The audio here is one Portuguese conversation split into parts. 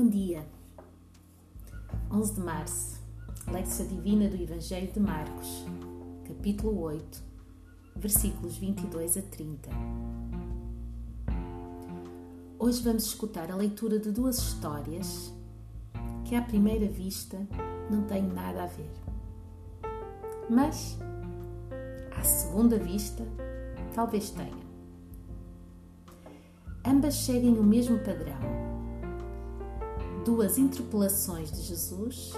Bom dia. 11 de março. Lexa Divina do Evangelho de Marcos, capítulo 8, versículos 22 a 30. Hoje vamos escutar a leitura de duas histórias que, à primeira vista, não têm nada a ver. Mas, à segunda vista, talvez tenha. Ambas seguem o mesmo padrão duas interpelações de Jesus,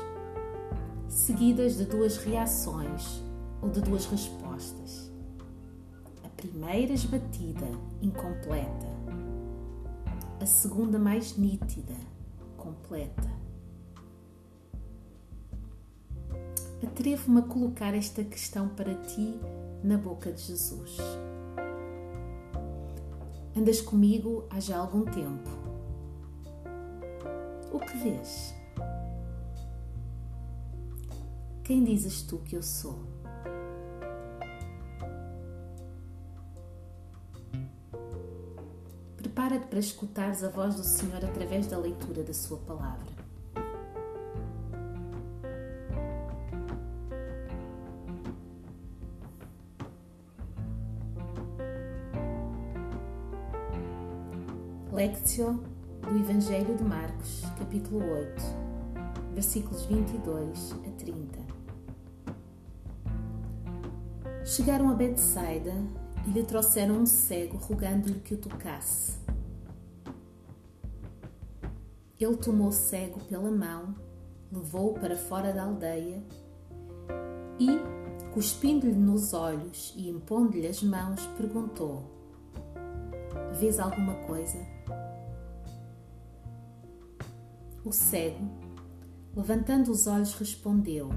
seguidas de duas reações ou de duas respostas. A primeira esbatida, incompleta. A segunda mais nítida, completa. Atrevo-me a colocar esta questão para ti na boca de Jesus. Andas comigo há já algum tempo que vês? Quem dizes tu que eu sou? Prepara-te para escutares a voz do Senhor através da leitura da Sua palavra. Lectio do Evangelho de Marcos, capítulo 8, versículos 22 a 30. Chegaram a Betsaida e lhe trouxeram um cego, rogando-lhe que o tocasse. Ele tomou o cego pela mão, levou-o para fora da aldeia e, cuspindo-lhe nos olhos e impondo-lhe as mãos, perguntou: Vês alguma coisa? O cego, levantando os olhos, respondeu: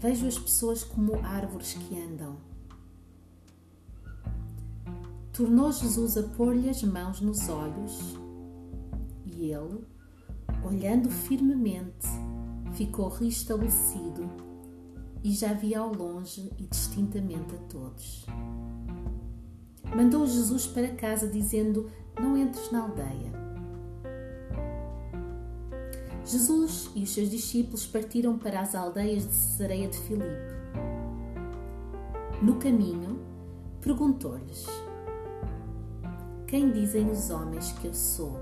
Vejo as pessoas como árvores que andam. Tornou Jesus a pôr-lhe as mãos nos olhos e ele, olhando firmemente, ficou restabelecido e já via ao longe e distintamente a todos. Mandou Jesus para casa, dizendo: Não entres na aldeia. Jesus e os seus discípulos partiram para as aldeias de Cesareia de Filipe. No caminho, perguntou-lhes: Quem dizem os homens que eu sou?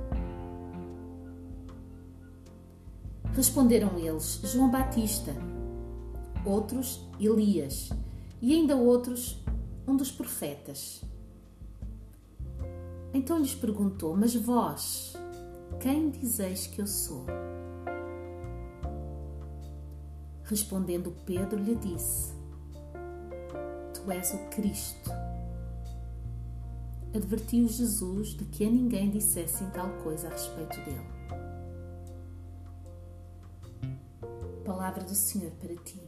Responderam eles: João Batista, outros Elias e ainda outros um dos profetas. Então lhes perguntou: Mas vós, quem dizeis que eu sou? Respondendo Pedro, lhe disse: Tu és o Cristo. Advertiu Jesus de que a ninguém dissessem tal coisa a respeito dele. Palavra do Senhor para ti.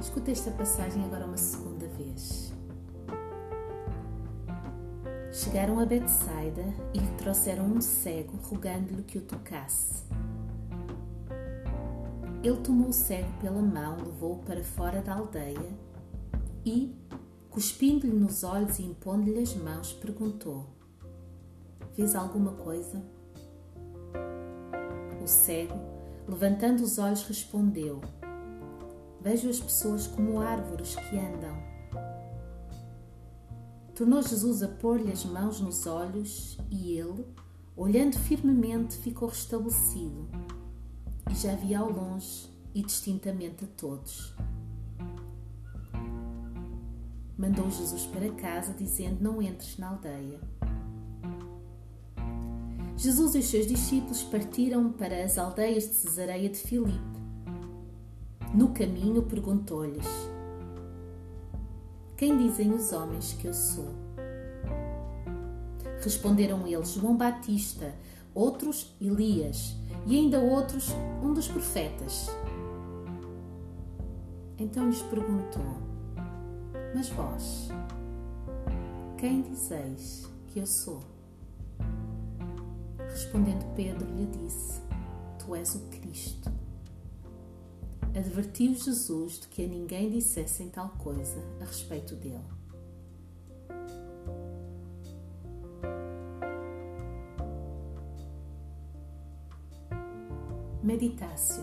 Escuta esta passagem agora uma segunda vez. Chegaram a Betsaida e lhe trouxeram um cego, rogando-lhe que o tocasse. Ele tomou o cego pela mão, levou-o para fora da aldeia e, cuspindo-lhe nos olhos e impondo-lhe as mãos, perguntou: Vês alguma coisa? O cego, levantando os olhos, respondeu: Vejo as pessoas como árvores que andam. Tornou Jesus a pôr-lhe as mãos nos olhos e ele, olhando firmemente, ficou restabelecido e já via ao longe e distintamente a todos. Mandou Jesus para casa, dizendo: Não entres na aldeia. Jesus e os seus discípulos partiram para as aldeias de Cesareia de Filipe no caminho perguntou-lhes: Quem dizem os homens que eu sou? Responderam eles: João Batista, outros Elias e ainda outros um dos profetas. Então lhes perguntou: Mas vós, quem dizeis que eu sou? Respondendo Pedro, lhe disse: Tu és o Cristo advertiu Jesus de que a ninguém dissessem tal coisa a respeito dele. Meditácio.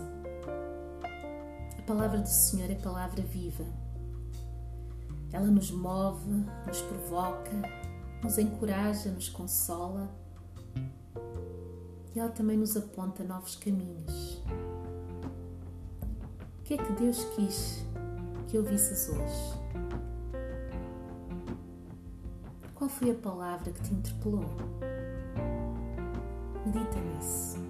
A palavra do Senhor é palavra viva. Ela nos move, nos provoca, nos encoraja, nos consola e ela também nos aponta novos caminhos. O que é que Deus quis que ouvisses hoje? Qual foi a palavra que te interpelou? Medita nisso.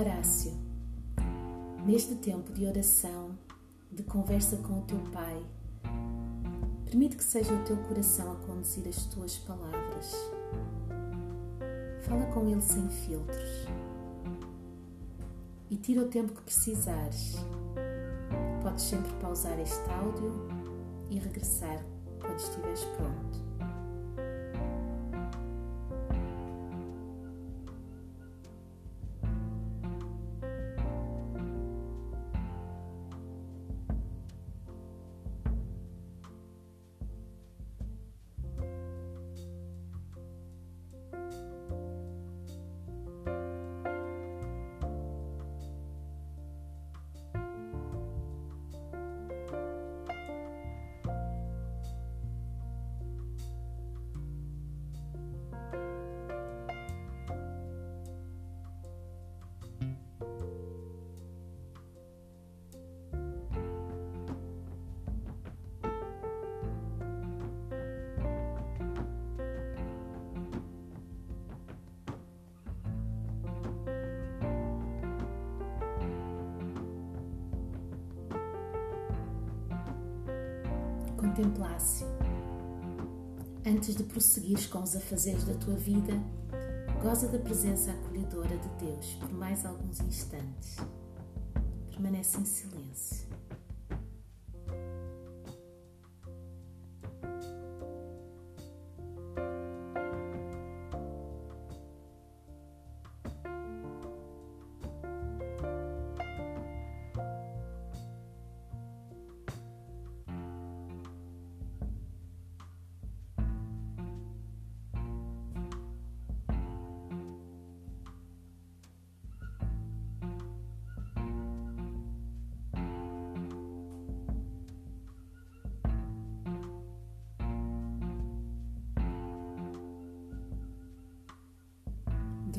Horácio, neste tempo de oração, de conversa com o teu Pai, permite que seja o teu coração a conduzir as tuas palavras. Fala com Ele sem filtros e tira o tempo que precisares. Podes sempre pausar este áudio e regressar quando estiveres pronto. Contemplasse. Antes de prosseguires com os afazeres da tua vida, goza da presença acolhedora de Deus por mais alguns instantes. Permanece em silêncio.